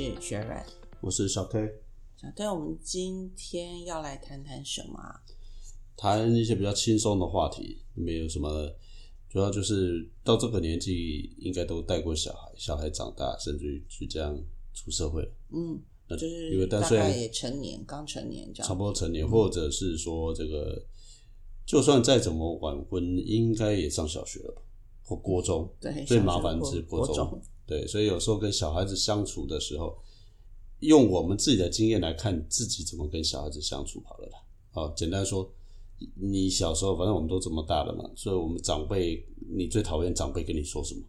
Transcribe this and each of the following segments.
是。我是小 K，小 K，我们今天要来谈谈什么啊？谈一些比较轻松的话题，没有什么，主要就是到这个年纪，应该都带过小孩，小孩长大，甚至于就这样出社会了，嗯，那就是因为大概也成年，刚成年这样。差不多成年，或者是说这个，就算再怎么晚婚，应该也上小学了吧，或国中，对，最麻烦是中国中。对，所以有时候跟小孩子相处的时候，用我们自己的经验来看自己怎么跟小孩子相处好了啦。好，简单说，你小时候反正我们都这么大了嘛，所以我们长辈，你最讨厌长辈跟你说什么？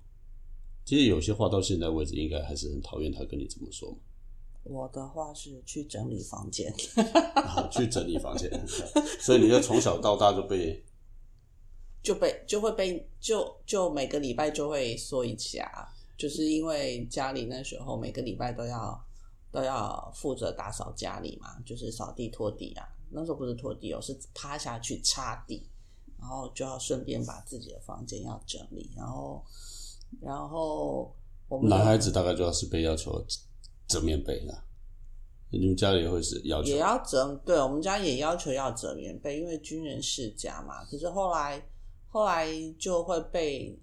其实有些话到现在为止，应该还是很讨厌他跟你怎么说嘛。我的话是去整理房间，啊，去整理房间，所以你就从小到大就被就被就会被就就每个礼拜就会说一下，就是因为家里那时候每个礼拜都要都要负责打扫家里嘛，就是扫地拖地啊。那时候不是拖地哦，是趴下去擦地，然后就要顺便把自己的房间要整理，然后然后我们男孩子大概就要是被要求折面被的，你们家里会是要求也要折，对我们家也要求要折棉被，因为军人世家嘛。可是后来后来就会被，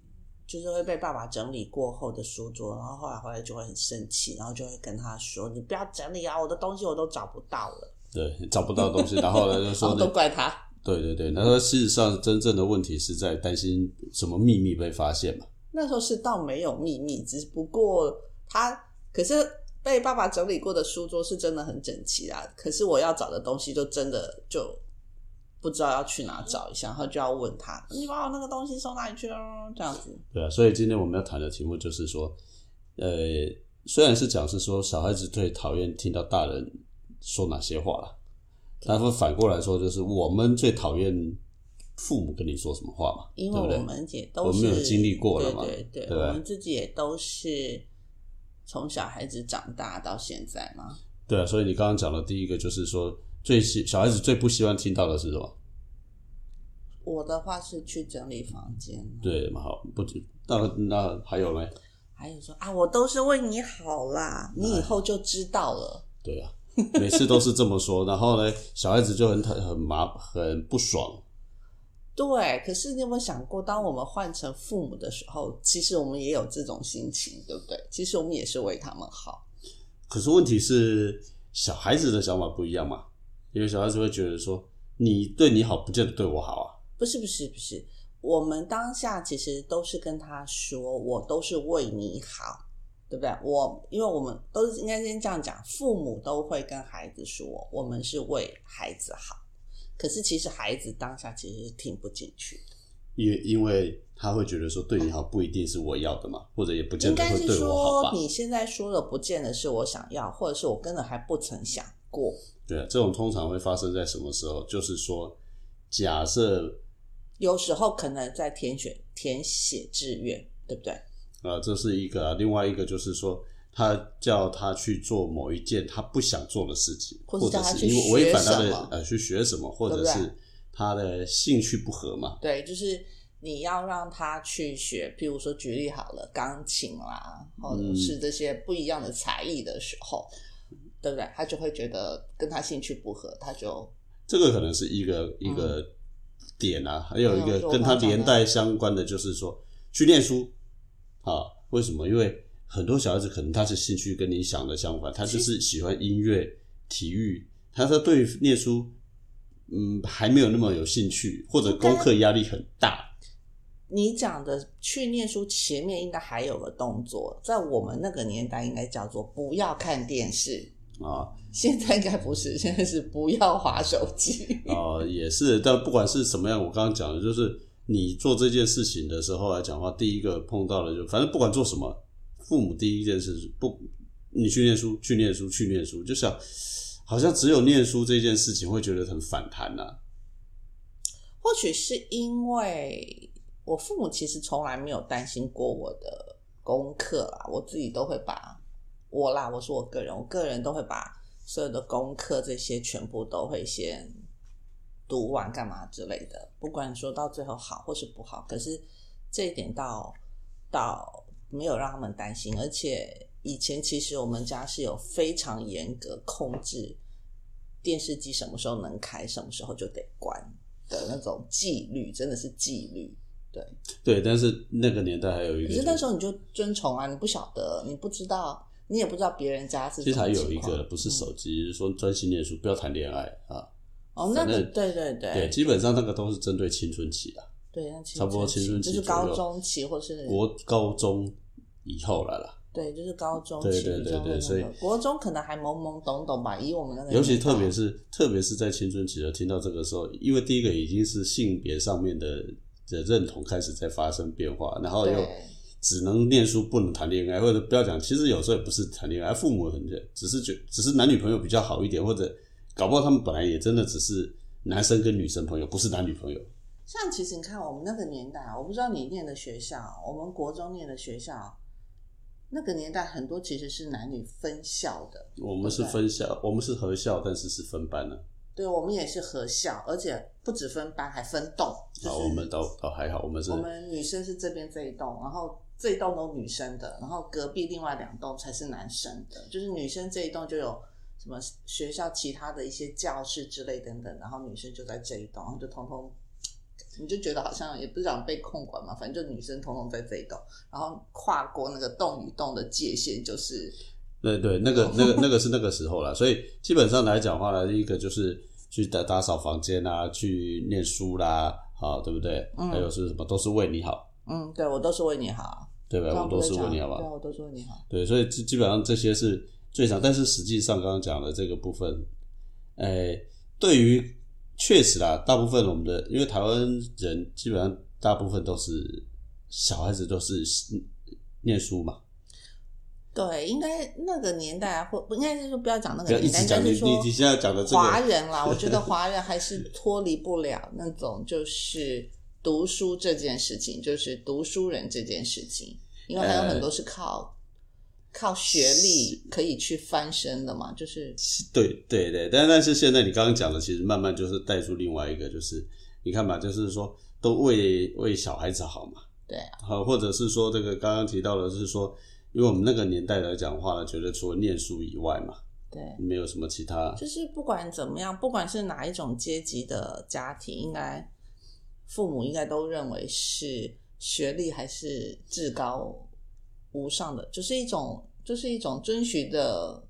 就是会被爸爸整理过后的书桌，然后后来回来就会很生气，然后就会跟他说：“你不要整理啊，我的东西我都找不到了。对找不到东西，然后呢就” 然说后都怪他。对对对，那说事实上真正的问题是在担心什么秘密被发现嘛？那时候是倒没有秘密，只不过他可是被爸爸整理过的书桌是真的很整齐啊。可是我要找的东西就真的就不知道要去哪找一下，然后就要问他：“你把我那个东西送哪里去了？”这样子。对啊，所以今天我们要谈的题目就是说，呃，虽然是讲是说小孩子最讨厌听到大人说哪些话了，但是反过来说，就是我们最讨厌父母跟你说什么话嘛，因为我们也都是我们有经历过了嘛对对对，对我们自己也都是从小孩子长大到现在嘛。对啊，所以你刚刚讲的第一个就是说，最希小孩子最不希望听到的是什么？我的话是去整理房间，对蛮？好，不止，那那还有没？还有说啊，我都是为你好啦，你以后就知道了。对啊，每次都是这么说，然后呢，小孩子就很很麻很不爽。对，可是你有没有想过，当我们换成父母的时候，其实我们也有这种心情，对不对？其实我们也是为他们好。可是问题是，小孩子的想法不一样嘛，因为小孩子会觉得说，你对你好，不见得对我好啊。不是不是不是，我们当下其实都是跟他说，我都是为你好，对不对？我因为我们都是应该先这样讲，父母都会跟孩子说，我们是为孩子好。可是其实孩子当下其实是听不进去的，因为因为他会觉得说，对你好不一定是我要的嘛，或者也不见应该是得会对我好吧。说你现在说的不见得是我想要，或者是我根本还不曾想过。对啊，这种通常会发生在什么时候？就是说，假设有时候可能在填选填写志愿，对不对？啊、这是一个啊，另外一个就是说，他叫他去做某一件他不想做的事情，或者是叫他去是因为违反他的呃去学什么，或者是他的兴趣不合嘛。对，就是你要让他去学，譬如说举例好了，钢琴啦，或者是这些不一样的才艺的时候，对不对？他就会觉得跟他兴趣不合，他就这个可能是一个一个点啊，还有一嗯个跟他连带相关的，就是说去念书啊。为什么？因为很多小孩子可能他是兴趣跟你想的相反，他就是喜欢音乐、体育，他说对于念书，嗯，还没有那么有兴趣，或者功课压力很大。你讲的去念书前面应该还有个动作，在我们那个年代应该叫做不要看电视，啊现在应该不是，现在是不要划手机。啊、也是，但不管是什么样，我刚刚讲的就是你做这件事情的时候来讲的话，第一个碰到的就反正不管做什么，父母第一件事是不，你去念书，去念书，去念书，就想好像只有念书这件事情会觉得很反弹呐、或许是因为我父母其实从来没有担心过我的功课啦，我自己都会把我啦，我是我个人，我个人都会把所有的功课这些全部都会先读完干嘛之类的，不管说到最后好或是不好，可是这一点到到没有让他们担心，而且以前其实我们家是有非常严格控制电视机什么时候能开，什么时候就得关的那种纪律，真的是纪律。对，对，但是那个年代还有一个，可是那时候你就遵从啊，你不晓得，你不知道，你也不知道别人家是其实还有一个不是手机，就是说专心念书，不要谈恋爱啊。哦，那个对对对对，基本上那个都是针对青春期的，对，差不多青春期就是高中期或是国高中以后来了。对，就是高中对对对对所以个国中可能还懵懵懂懂吧，以我们那个尤其特别是特别是在青春期的听到这个时候，因为第一个已经是性别上面的的认同开始在发生变化，然后又对只能念书不能谈恋爱，或者不要讲，其实有时候也不是谈恋爱，父母很只是觉只是男女朋友比较好一点，或者搞不好他们本来也真的只是男生跟女生朋友，不是男女朋友。像其实你看我们那个年代啊，我不知道你念的学校，我们国中念的学校，那个年代很多其实是男女分校的。我们是分校，我们是合校，但是是分班的。对，我们也是合校，而且不止分班，还分栋。就是啊，我们倒倒还好，我们是我们女生是这边这一栋，然后这一栋都女生的，然后隔壁另外两栋才是男生的。就是女生这一栋就有什么学校其他的一些教室之类等等，然后女生就在这一栋，然后就通通，你就觉得好像也不想被控管嘛，反正就女生通通在这一栋，然后跨过那个栋与栋的界限就是对对，那个那个那个是那个时候了，所以基本上来讲话呢，一个就是去打打扫房间啊，去念书啦，好，对不对？嗯还有是什么，都是为你好，嗯，对我都是为你好，对吧？我都是刚刚不在为你好吧？讲对啊，我都是问你好。对，所以基基本上这些是最常，但是实际上刚刚讲的这个部分，诶，对于确实啦，大部分我们的因为台湾人基本上大部分都是小孩子都是念书嘛，对，应该那个年代啊，或不应该是说不要讲那个年代，一直讲你应该是说你你现在讲的这个，华人啦，我觉得华人还是脱离不了那种就是读书这件事情，就是读书人这件事情，因为还有很多是靠、靠学历可以去翻身的嘛，就是对对对，但但是现在你刚刚讲的，其实慢慢就是带出另外一个，就是你看嘛，就是说都为为小孩子好嘛，对啊，好，或者是说这个刚刚提到的是说，因为我们那个年代来讲话呢，觉得除了念书以外嘛，对。没有什么其他，就是不管怎么样，不管是哪一种阶级的家庭，应该父母应该都认为是学历还是至高无上的，就是一种就是一种遵循的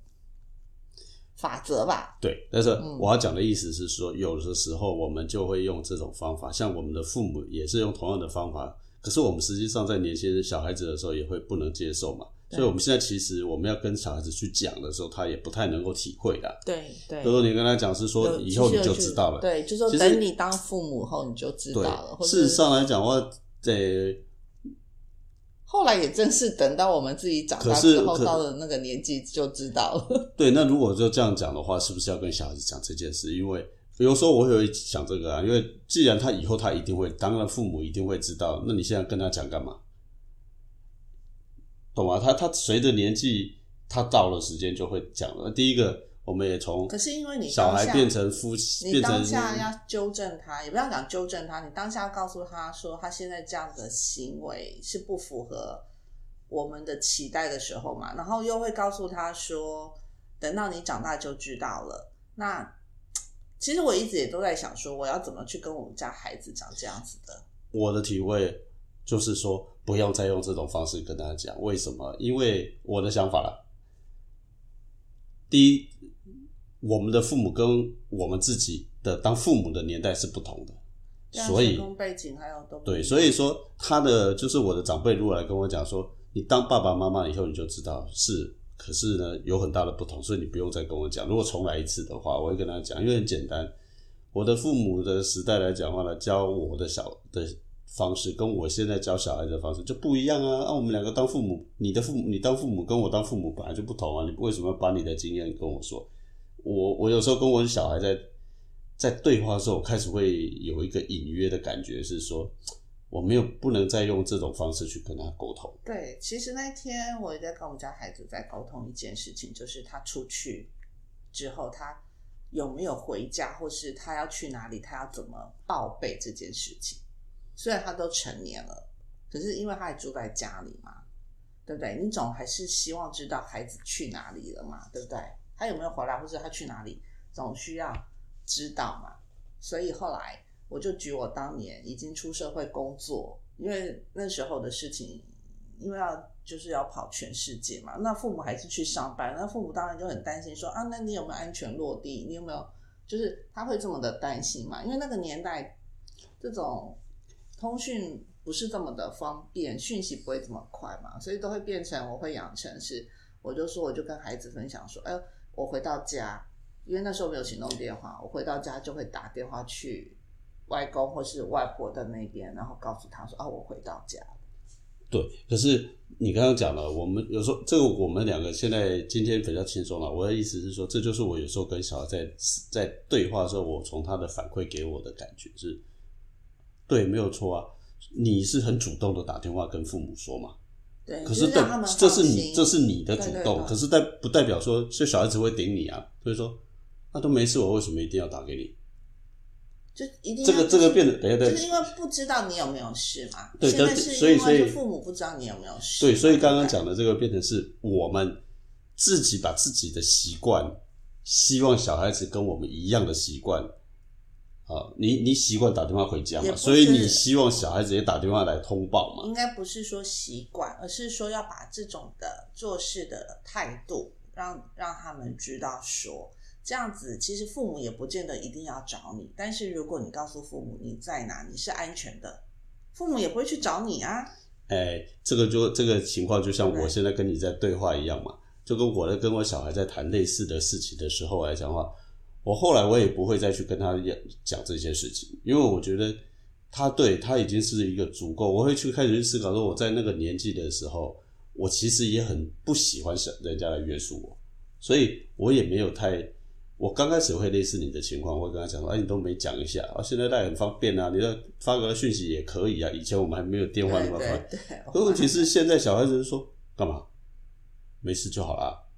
法则吧。对。但是嗯我要讲的意思是说，有的时候我们就会用这种方法，像我们的父母也是用同样的方法，可是我们实际上在年轻人小孩子的时候也会不能接受嘛。对所以我们现在其实我们要跟小孩子去讲的时候，他也不太能够体会的。对对比如说你跟他讲是说以后你就知道了，对，就说等你当父母后你就知道了，事实上来讲的话，得后来也正是等到我们自己长大之后，到了那个年纪就知道了。对，那如果就这样讲的话，是不是要跟小孩子讲这件事？因为有时候我也会想这个啊，因为既然他以后他一定会，当然父母一定会知道，那你现在跟他讲干嘛？懂吗？他他随着年纪，他到了时间就会讲了。第一个，我们也从可是因为你小孩变成夫妻，你当下要纠正他，也不要讲纠正他，你当下要告诉他说，他现在这样的行为是不符合我们的期待的时候嘛，然后又会告诉他说，等到你长大就知道了。那其实我一直也都在想说，我要怎么去跟我们家孩子讲这样子的。我的体会就是说，不用再用这种方式跟他讲。为什么？因为我的想法啦，第一，我们的父母跟我们自己的当父母的年代是不同的，所以背景还有都对，所以说他的就是我的长辈如果来跟我讲说，你当爸爸妈妈以后你就知道是，可是呢有很大的不同，所以你不用再跟我讲。如果重来一次的话，我会跟他讲，因为很简单，我的父母的时代来讲话呢，教我的小的方式跟我现在教小孩的方式就不一样啊。啊，我们两个当父母，你的父母，你当父母跟我当父母本来就不同啊，你为什么要把你的经验跟我说？我我有时候跟我的小孩在在对话的时候，我开始会有一个隐约的感觉是说，我没有不能再用这种方式去跟他沟通。对，其实那天我也在跟我们家孩子在沟通一件事情，就是他出去之后，他有没有回家，或是他要去哪里，他要怎么报备这件事情。虽然他都成年了，可是因为他还住在家里嘛，对不对？你总还是希望知道孩子去哪里了嘛，对不对？他有没有回来，或者他去哪里，总需要知道嘛。所以后来我就举我当年已经出社会工作，因为那时候的事情，因为要就是要跑全世界嘛，那父母还是去上班，那父母当然就很担心说啊，那你有没有安全落地？你有没有就是他会这么的担心嘛？因为那个年代这种通讯不是这么的方便，讯息不会这么快嘛，所以都会变成我会养成是，我就说我就跟孩子分享说，哎，我回到家，因为那时候没有行动电话，我回到家就会打电话去外公或是外婆的那边，然后告诉他说啊，我回到家。对，可是你刚刚讲了，我们有时候这个我们两个现在今天比较轻松了。我的意思是说，这就是我有时候跟小孩在在对话的时候，我从他的反馈给我的感觉是，对，没有错啊，你是很主动的打电话跟父母说嘛。对，可是对就让他们，这是你这是你的主动，对对对可是代不代表说，这小孩子会顶你啊？所以说，那都没事，我为什么一定要打给你？就一定这个要这个变得，等一下等一下就是因为不知道你有没有事嘛。对但现在是因所以所以为是父母不知道你有没有事。对，所以刚刚对讲的这个变成是我们自己把自己的习惯，希望小孩子跟我们一样的习惯。啊，你你习惯打电话回家嘛，所以你希望小孩子也打电话来通报嘛？应该不是说习惯，而是说要把这种的做事的态度，让让他们知道说，这样子其实父母也不见得一定要找你，但是如果你告诉父母你在哪，你是安全的，父母也不会去找你啊。哎，这个就这个情况，就像我现在跟你在对话一样嘛，就跟我在跟我小孩在谈类似的事情的时候来讲的话，我后来我也不会再去跟他讲讲这些事情，因为我觉得他对他已经是一个足够，我会去开始去思考说，我在那个年纪的时候，我其实也很不喜欢想人家来约束我，所以我也没有太。我刚开始会类似你的情况，我会跟他讲说：“哎，你都没讲一下啊，现在带很方便啊，你要发个讯息也可以啊。以前我们还没有电话那对么快，可问题是现在小孩子说干嘛？没事就好啦。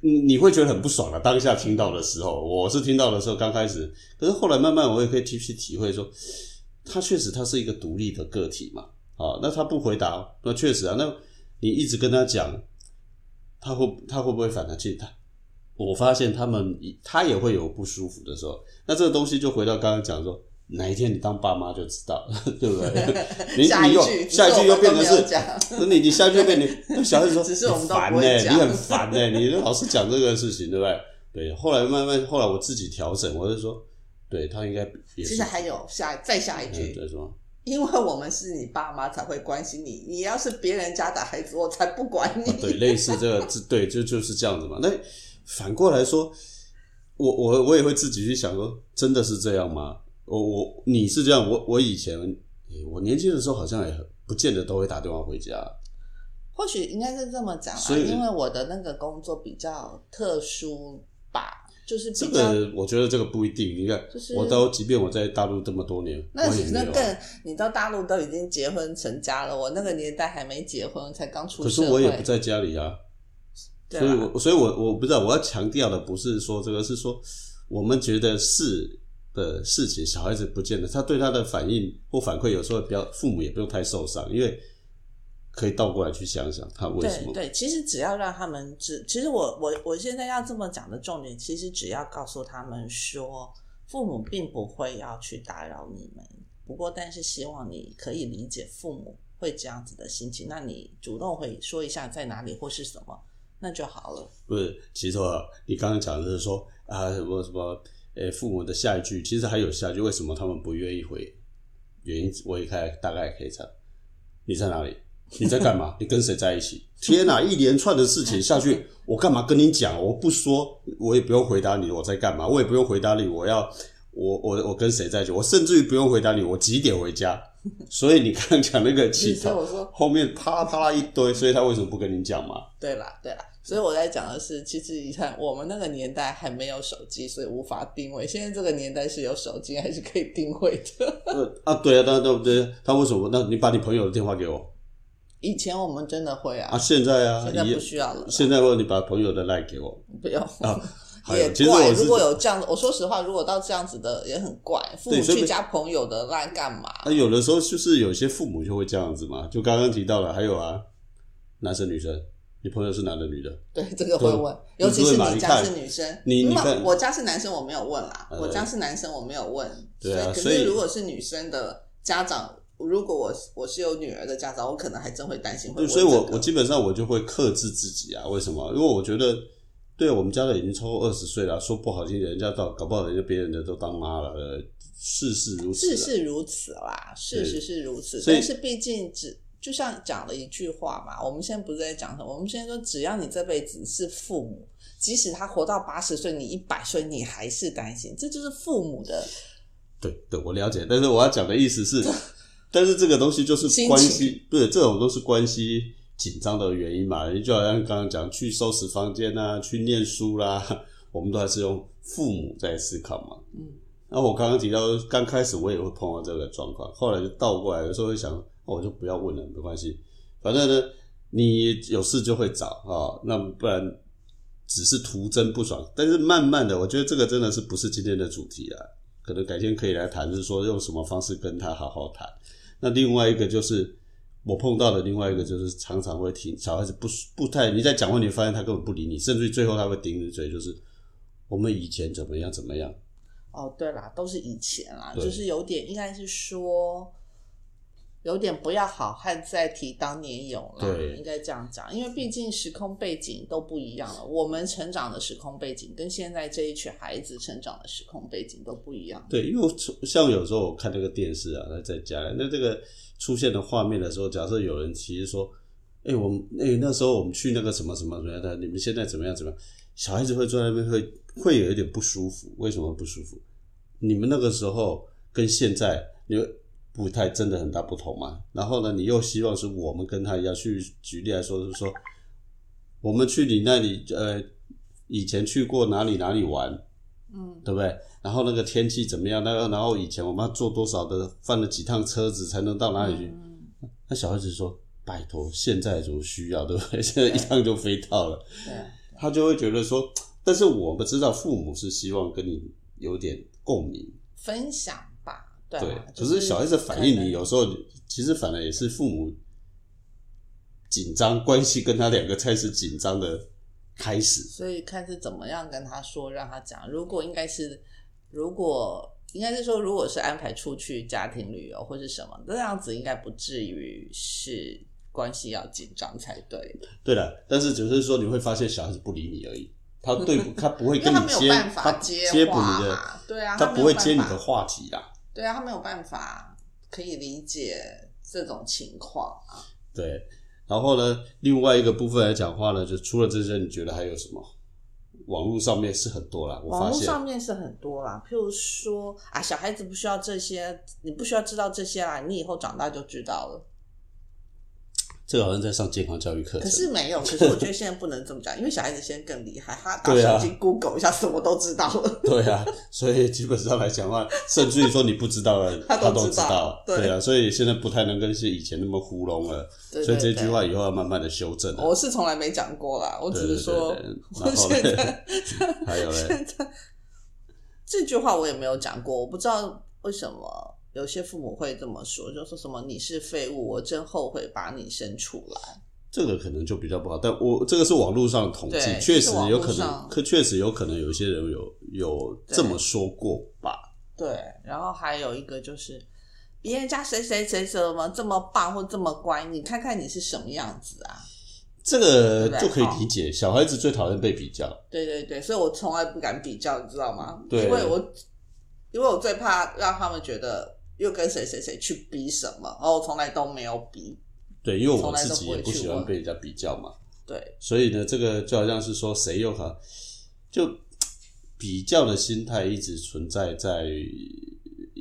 你你会觉得很不爽啊。当下听到的时候，我是听到的时候刚开始，可是后来慢慢我也可以去去体会说，他确实他是一个独立的个体嘛。啊，那他不回答，那确实啊，那你一直跟他讲，他会他会不会反弹？去他，我发现他们他也会有不舒服的时候。那这个东西就回到刚刚讲说。哪一天你当爸妈就知道，对不对？你你又下一句下一句又变成是 那你你下一句又变成那小孩子说，只是我们都烦呢、你很烦呢、你老是讲这个事情，对不对？对，后来慢慢后来我自己调整，我就说，对他应该也是其实还有下再下一嗯句，对什么？因为我们是你爸妈才会关心你，你要是别人家的孩子，我才不管你。啊对，类似这个，这对，就就是这样子嘛。那反过来说，我我我也会自己去想说，真的是这样吗？我我你是这样，我我以前诶我年轻的时候好像也很不见得都会打电话回家。或许应该是这么讲啦，所以因为我的那个工作比较特殊吧，就是这。个我觉得这个不一定。你看，就是我都即便我在大陆这么多年，那我也没有啊。那更，你到大陆都已经结婚成家了，我那个年代还没结婚，才刚出可。是我也不在家里啊，对所以啊我所以我我不知道我要强调的不是说这个，是说我们觉得是的事情，小孩子不见得他对他的反应或反馈，有时候不要父母也不用太受伤，因为可以倒过来去想想他为什么。对，其实只要让他们知，其实我我我现在要这么讲的重点，其实只要告诉他们说，父母并不会要去打扰你们，不过但是希望你可以理解父母会这样子的心情，那你主动会说一下在哪里或是什么，那就好了。不是，其实啊你刚刚讲的是说啊，什么什么，呃，父母的下一句，其实还有下一句，为什么他们不愿意回？原因我也开大概可以猜，你在哪里？你在干嘛？你跟谁在一起？天哪，一连串的事情下去，我干嘛跟你讲？我不说，我也不用回答你我在干嘛，我也不用回答你我要我我我跟谁在一起，我甚至于不用回答你我几点回家。所以你刚刚讲那个起头所以我说，后面啪啦啪啦一堆，所以他为什么不跟你讲嘛？对啦，对啦，所以我在讲的是，其实你看，我们那个年代还没有手机，所以无法定位。现在这个年代是有手机，还是可以定位的。呃啊，对啊，当然对不对？他为什么？那你把你朋友的电话给我以前我们真的会啊，啊？现在啊，现在不需要了啦，现在问你把朋友的赖给我不用。啊。也怪，如果有这样的，我说实话，如果到这样子的也很怪。父母去加朋友的那干嘛？啊，有的时候就是有些父母就会这样子嘛，就刚刚提到了，还有啊，男生女生？你朋友是男的女的？对，这个会问，尤其是你你家是女生，你你看没有我家是男生，我没有问啦。呃我家是男生，我没有问。对啊所以可是如果是女生的家长，如果我我是有女儿的家长，我可能还真会担心会对，所以我我基本上我就会克制自己啊。为什么？因为我觉得，对我们家的已经超过二十岁了，说不好听，人家到搞不好人家别人的都当妈了，呃，事事如此事。事是如此啦，事实是如此，但是毕竟只就像讲了一句话嘛，我们现在不是在讲什么，我们现在说只要你这辈子是父母，即使他活到八十岁，你一百岁，你还是担心，这就是父母的对对，我了解，但是我要讲的意思是，但是这个东西就是关系，对，这种都是关系紧张的原因嘛。你就好像刚刚讲，去收拾房间啊，去念书啦，我们都还是用父母在思考嘛。嗯，那我刚刚提到，刚开始我也会碰到这个状况，后来就倒过来，有时候会想，哦我就不要问了，没关系，反正呢，你有事就会找啊、那不然只是徒增不爽。但是慢慢的，我觉得这个真的是不是今天的主题啊，可能改天可以来谈，就是说用什么方式跟他好好谈。那另外一个就是我碰到的另外一个就是常常会听小孩子不不太你在讲话，你发现他根本不理你，甚至于最后他会顶你嘴，就是我们以前怎么样怎么样。哦，对啦，都是以前啦，就是有点应该是说。有点不要好汉再提当年勇了，对应该这样讲，因为毕竟时空背景都不一样了。我们成长的时空背景跟现在这一群孩子成长的时空背景都不一样。对，因为像有时候我看那个电视啊，在家里，那这个出现的画面的时候，假设有人其实说，哎、我们哎、那时候我们去那个什么什么什么的，你们现在怎么样怎么样？小孩子会坐在那边会会有一点不舒服，为什么不舒服？你们那个时候跟现在你不太真的很大不同嘛？然后呢，你又希望是我们跟他一样去举例来说，就是说我们去你那里呃以前去过哪里哪里玩，嗯，对不对？然后那个天气怎么样？那个然后以前我们要坐多少的，翻了几趟车子才能到哪里去？嗯那小孩子说：“拜托，现在就需要，对不对？现在一趟就飞到了。对，”他就会觉得说，但是我们知道父母是希望跟你有点共鸣，分享吧，对。可是小孩子反应，你有时候其实反而也是父母紧张，关系跟他两个才是紧张的开始。所以看是怎么样跟他说，让他讲。如果应该是，如果应该是说，如果是安排出去家庭旅游或是什么这样子，应该不至于是关系要紧张才对。对了，但是只是说你会发现小孩子不理你而已，他对不，他不会跟你接，他接补话你的，，对啊，他不会接你的话题啦。对啊，他没有办法可以理解这种情况啊。对，然后呢，另外一个部分来讲话呢，就除了这些，你觉得还有什么？网络上面是很多啦，我网络上面是很多啦，譬如说啊，小孩子不需要这些，你不需要知道这些啦，你以后长大就知道了。这个好像在上健康教育课程。可是没有，可是我觉得现在不能这么讲，因为小孩子现在更厉害，他打手机 Google 一下，什么都知道了。对啊，所以基本上来讲的话，甚至于说你不知道的，他 他都都知道道。对啊，所以现在不太能跟是以前那么糊弄了。对所以这句话以后要慢慢的修正了。我是从来没讲过啦，我只是说，我 现在还有嘞，这句话我也没有讲过，我不知道为什么有些父母会这么说，就说什么你是废物，我真后悔把你生出来。这个可能就比较不好，但我这个是网络上的统计，确实有可能，可确实有可能有一些人有有这么说过吧。对，然后还有一个就是别人家谁谁谁怎么这么棒或这么乖，你看看你是什么样子啊？这个就可以理解，小孩子最讨厌被比较。对对对，所以我从来不敢比较，你知道吗？对因为我因为我最怕让他们觉得又跟谁谁谁去比什么，然后我从来都没有比。对，因为我自己也不喜欢被人家比较嘛，对所以呢，这个就好像是说谁又好，就比较的心态一直存在在，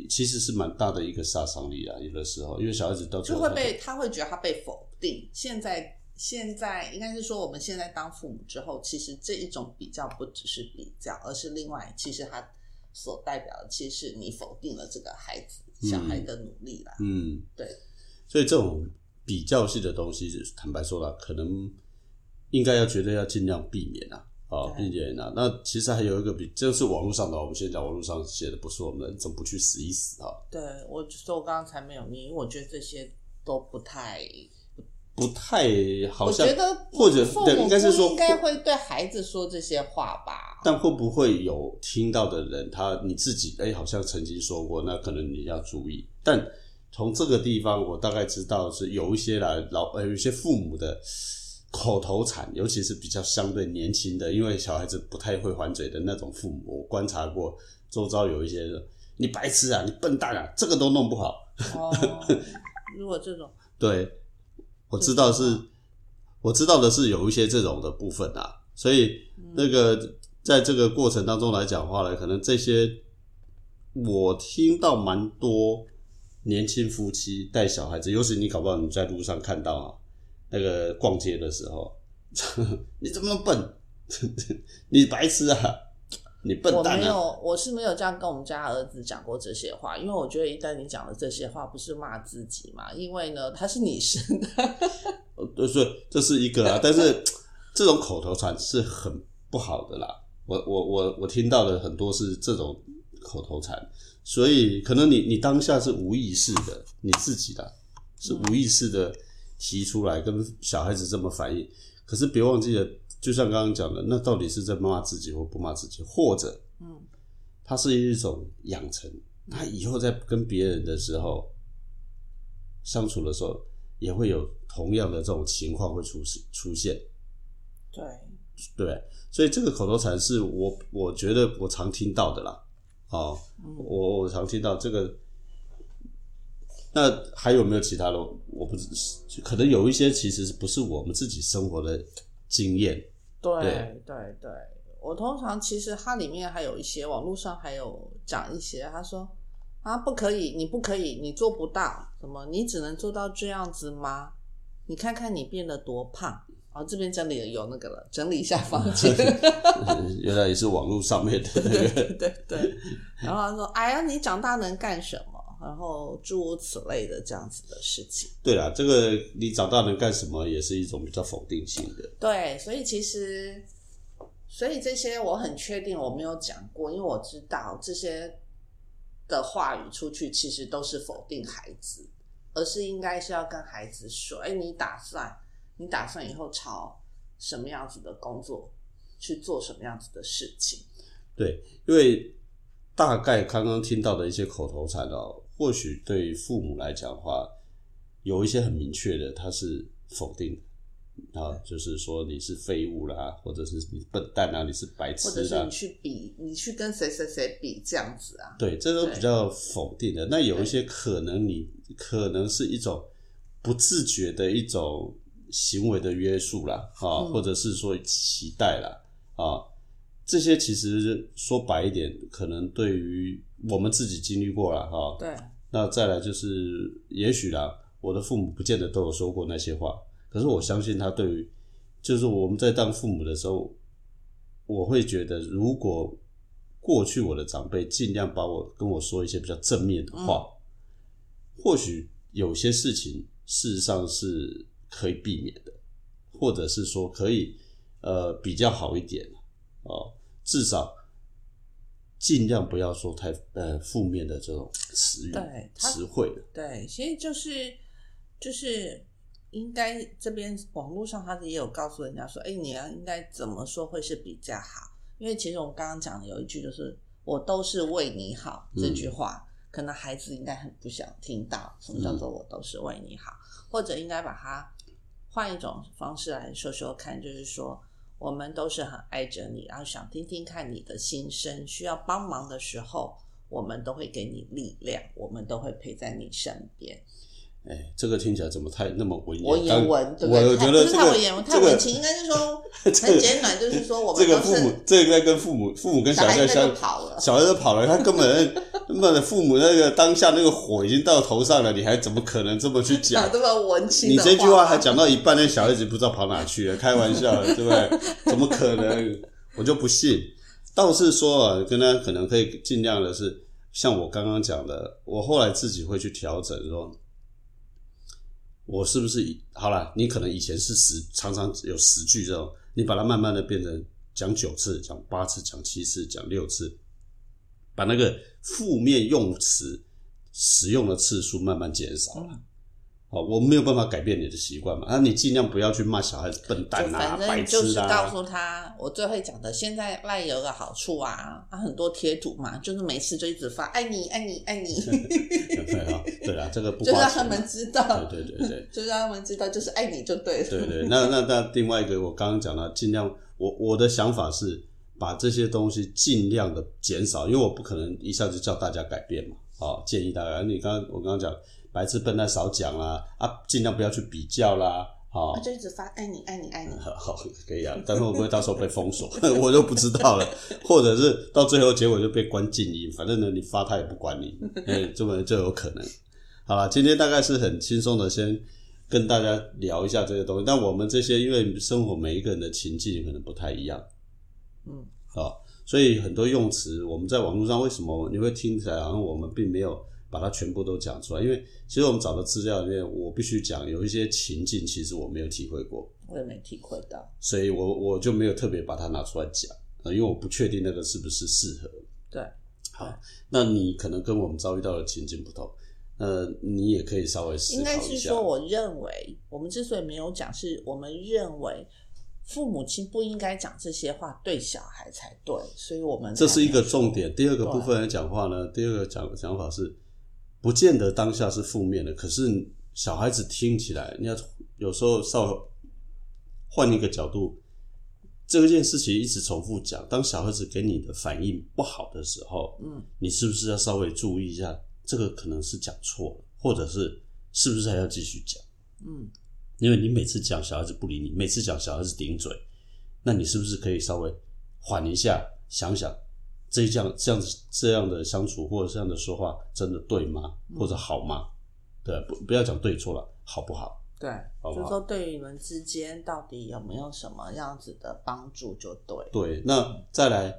其实是蛮大的一个杀伤力啊。有的时候，因为小孩子到最后就会被他会觉得他被否定。现在现在应该是说，我们现在当父母之后，其实这一种比较不只是比较，而是另外，其实他所代表的，其实是你否定了这个孩子小孩的努力啦。嗯，对，所以这种比较性的东西，坦白说了，可能应该要绝对要尽量避免啊。啊，对避免啊！那其实还有一个比，就是网络上的哦，我们先讲网络上写的，不是我们怎么不去死一死啊？对我所以我刚刚才没有念，因为我觉得这些都不太不不太好我像觉得或者对应该是说应该会对孩子说这些话吧？但会不会有听到的人，他你自己哎、好像曾经说过，那可能你要注意。但从这个地方，我大概知道是有一些啦，老呃有一些父母的口头禅，尤其是比较相对年轻的，因为小孩子不太会还嘴的那种父母，我观察过，周遭有一些人，你白痴啊，你笨蛋啊，这个都弄不好。哦，如果这种 对，我知道是，我知道的是有一些这种的部分啊，所以那个在这个过程当中来讲话呢，可能这些我听到蛮多年轻夫妻带小孩子，尤其你搞不好你在路上看到啊，那个逛街的时候，你怎么那么笨？你白痴啊！你笨我蛋啊！没有，我是没有这样跟我们家儿子讲过这些话，因为我觉得一旦你讲了这些话，不是骂自己嘛？因为呢，他是你生的，呃，对，所以这是一个啊，但是 这种口头禅是很不好的啦。我我我我听到的很多是这种口头禅，所以可能你你当下是无意识的，你自己的是无意识的提出来跟小孩子这么反应，可是别忘记了，就像刚刚讲的，那到底是在骂自己或不骂自己，或者嗯，它是一种养成，他以后在跟别人的时候相处的时候，也会有同样的这种情况会出出现，对，对，所以这个口头禅是我我觉得我常听到的啦，哦，我我常听到这个。那还有没有其他的？我不知，可能有一些其实不是我们自己生活的经验，对对对对，我通常其实它里面还有一些网络上还有讲一些，他说啊不可以，你不可以，你做不到，什么你只能做到这样子吗？你看看你变得多胖。哦，这边整理有那个了，整理一下房间。原来也是网络上面的那个。对对对，然后他说：“哎呀，你长大能干什么？”然后诸如此类的这样子的事情。对啦，这个你长大能干什么，也是一种比较否定性的。对，所以其实，所以这些我很确定我没有讲过，因为我知道这些的话语出去，其实都是否定孩子，而是应该是要跟孩子说：“哎，你打算，你打算以后朝什么样子的工作去做什么样子的事情？”对，因为大概刚刚听到的一些口头禅哦，或许对于父母来讲的话，有一些很明确的，他是否定的。啊，就是说你是废物啦，或者是你笨蛋啊，你是白痴啊或者是你，去比，你去跟谁谁谁比这样子啊？对，这都比较否定的。那有一些可能你可能是一种不自觉的一种行为的约束啦，啊，嗯。或者是说期待啦，啊，这些其实说白一点，可能对于我们自己经历过了哈。对，那再来就是，也许啦，我的父母不见得都有说过那些话，可是我相信他对于，就是我们在当父母的时候，我会觉得，如果过去我的长辈尽量把我跟我说一些比较正面的话，或许有些事情事实上是可以避免的，或者是说可以呃比较好一点哦，至少尽量不要说太呃负面的这种词语对他词汇的。对，其实就是就是应该这边网络上他也有告诉人家说，哎，你要应该怎么说会是比较好？因为其实我们刚刚讲的有一句就是“我都是为你好”这句话，可能孩子应该很不想听到什么叫做“我都是为你好”，或者应该把它换一种方式来说说看，就是说。我们都是很爱着你，然后想听听看你的心声。需要帮忙的时候，我们都会给你力量，我们都会陪在你身边。哎，这个听起来怎么太那么文言？文言文，对不对？我我觉得太不是这个太文言文，太文情，应该是说 很简短，就是说我们这个父母，这个在跟父母，父母跟小孩在相小孩跑了。小孩子跑了，他根本 根本的父母那个当下那个火已经到头上了，你还怎么可能这么去讲讲？这么文青你这句话还讲到一半，那小孩子不知道跑哪去了，开玩笑，对不对？怎么可能？我就不信。倒是说啊，跟他可能可以尽量的是，像我刚刚讲的，我后来自己会去调整，说，我是不是以好了？你可能以前是十，常常有十句这种，你把它慢慢的变成讲九次、讲八次、讲七次、讲六次，把那个负面用词使用的次数慢慢减少了。哦，我没有办法改变你的习惯嘛，那你尽量不要去骂小孩子笨蛋啊、反白正就是告痴啊。诉他，我最会讲的，现在赖有个好处啊，啊很多贴图嘛，就是每次就一直发爱你爱你爱你，对啊，对啊，这个不就让他。们知道，对对对对。就让他们知道，就是爱你就对了。对对，那那那另外一个，我刚刚讲了，尽量我我的想法是把这些东西尽量的减少，因为我不可能一下子叫大家改变嘛。哦，建议大家，你刚刚我刚刚讲，白痴笨蛋少讲啦，啊，尽量不要去比较啦，好、他就一直发爱你爱你爱你，好好可以啊，但会不会到时候被封锁，我就不知道了，或者是到最后结果就被关静音，反正呢你发他也不管你，哎，这么就有可能。好了，今天大概是很轻松的，先跟大家聊一下这些东西。但我们这些因为生活每一个人的情境可能不太一样，嗯，啊，所以很多用词我们在网络上为什么你会听起来好像我们并没有把它全部都讲出来？因为其实我们找的资料里面，我必须讲有一些情境其实我没有体会过。我也没体会到。所以我我就没有特别把它拿出来讲，呃因为我不确定那个是不是适合。对，好，那你可能跟我们遭遇到的情境不同，呃，你也可以稍微思应考一下。应该是说，我认为我们之所以没有讲，是我们认为父母亲不应该讲这些话对小孩才对，所以我们这是一个重点。第二个部分来讲话呢，第二个讲讲法是，不见得当下是负面的，可是小孩子听起来，你要有时候稍微换一个角度，这件事情一直重复讲，当小孩子给你的反应不好的时候，嗯，你是不是要稍微注意一下，这个可能是讲错了，或者是是不是还要继续讲？嗯因为你每次讲小孩子不理你，每次讲小孩子顶嘴，那你是不是可以稍微缓一下，想想这样这样子这样的相处或者这样的说话真的对吗？或者好吗？对，不不要讲对错了，好不好？对，好就是说对于你们之间到底有没有什么样子的帮助就对。对，那再来，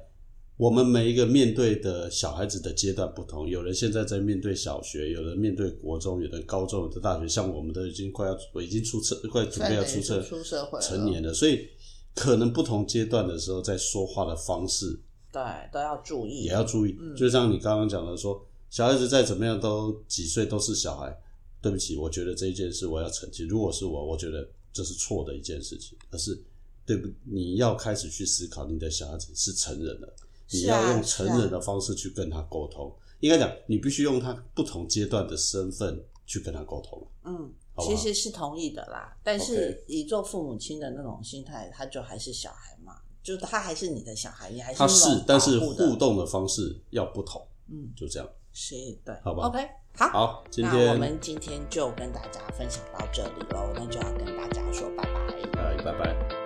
我们每一个面对的小孩子的阶段不同，有人现在在面对小学，有人面对国中，有人高中，有的大学，像我们都已经快要已经出社，快准备要出社现在等于是出社会成年了，所以可能不同阶段的时候，在说话的方式对，都要注意，也要注意。嗯就像你刚刚讲的说，小孩子再怎么样都几岁都是小孩。对不起，我觉得这一件事我要澄清。如果是我，我觉得这是错的一件事情，而是对不？你要开始去思考，你的小孩子是成人了，你要用成人的方式去跟他沟通。应该讲，你必须用他不同阶段的身份去跟他沟通。嗯，好不好其实是同意的啦，但是以做父母亲的那种心态，他就还是小孩嘛，就他还是你的小孩，你还是他是，但是互动的方式要不同，嗯，就这样。是对，好吧 OK，好，好，今那我天们今天就跟大家分享到这里喽，那就要跟大家说拜拜。哎，拜拜。